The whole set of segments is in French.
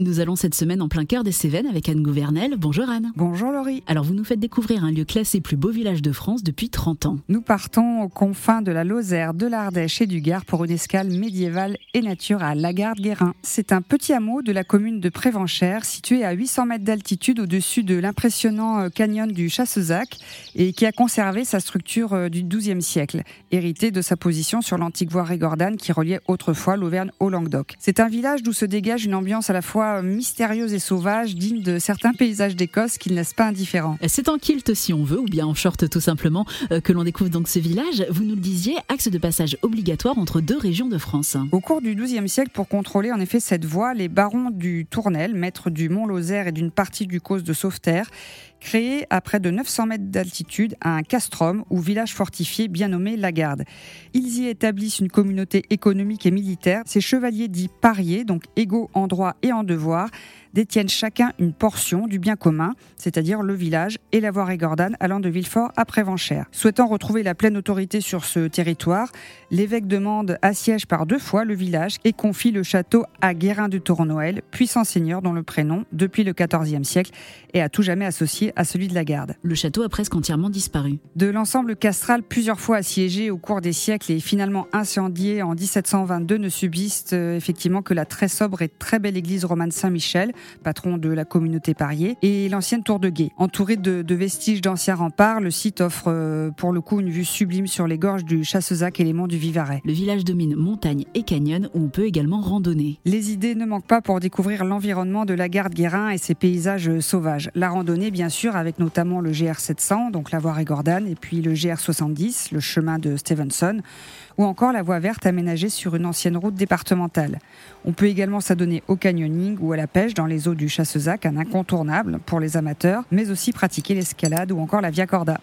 Nous allons cette semaine en plein cœur des Cévennes avec Anne Gouvernel. Bonjour Anne. Bonjour Laurie. Alors vous nous faites découvrir un lieu classé plus beau village de France depuis 30 ans. Nous partons aux confins de la Lozère, de l'Ardèche et du Gard pour une escale médiévale et nature à Lagarde-Guérin. C'est un petit hameau de la commune de Prévenchère situé à 800 mètres d'altitude au-dessus de l'impressionnant euh, canyon du Chassezac et qui a conservé sa structure euh, du XIIe siècle, héritée de sa position sur l'antique voie Régordane qui reliait autrefois l'Auvergne au Languedoc. C'est un village d'où se dégage une ambiance à la fois mystérieuse et sauvage, digne de certains paysages d'Écosse qui ne laissent pas indifférent. C'est en kilt si on veut, ou bien en short tout simplement, euh, que l'on découvre donc ce village. Vous nous le disiez, axe de passage obligatoire entre deux régions de France. Au cours du XIIe siècle, pour contrôler en effet cette voie, les barons du Tournel, maîtres du Mont-Lozère et d'une partie du cause de Sauveterre, créé à près de 900 mètres d'altitude un castrum ou village fortifié bien nommé Lagarde. Ils y établissent une communauté économique et militaire. Ces chevaliers dits pariers, donc égaux en droit et en devoir, détiennent chacun une portion du bien commun, c'est-à-dire le village et la voie Régordane allant de Villefort à Prévenchère. Souhaitant retrouver la pleine autorité sur ce territoire, l'évêque demande assiège par deux fois le village et confie le château à Guérin du Tournoël, puissant seigneur dont le prénom, depuis le XIVe siècle, est à tout jamais associé à celui de la garde. Le château a presque entièrement disparu. De l'ensemble castral plusieurs fois assiégé au cours des siècles et finalement incendié en 1722 ne subsiste euh, effectivement que la très sobre et très belle église romane Saint-Michel, patron de la communauté pariée, et l'ancienne tour de guet. Entouré de, vestiges d'anciens remparts, le site offre euh, pour le coup une vue sublime sur les gorges du Chassezac et les monts du Vivarais. Le village domine montagne et canyon où on peut également randonner. Les idées ne manquent pas pour découvrir l'environnement de la garde Guérin et ses paysages sauvages. La randonnée, bien sûr, avec notamment le GR 700, donc la voie Régordane, et puis le GR 70, le chemin de Stevenson, ou encore la voie verte aménagée sur une ancienne route départementale. On peut également s'adonner au canyoning ou à la pêche dans les eaux du Chassezac, un incontournable pour les amateurs, mais aussi pratiquer l'escalade ou encore la via corda.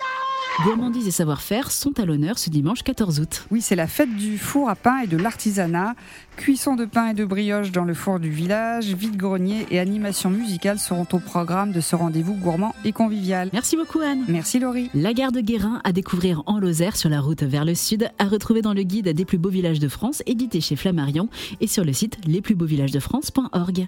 Gourmandise et savoir-faire sont à l'honneur ce dimanche 14 août. Oui, c'est la fête du four à pain et de l'artisanat. Cuisson de pain et de brioche dans le four du village, vide-grenier et animation musicale seront au programme de ce rendez-vous gourmand et convivial. Merci beaucoup Anne. Merci Laurie. La gare de Guérin à découvrir en Lozère sur la route vers le sud, à retrouver dans le guide des plus beaux villages de France édité chez Flammarion et sur le site lesplusbeauxvillagesdefrance.org.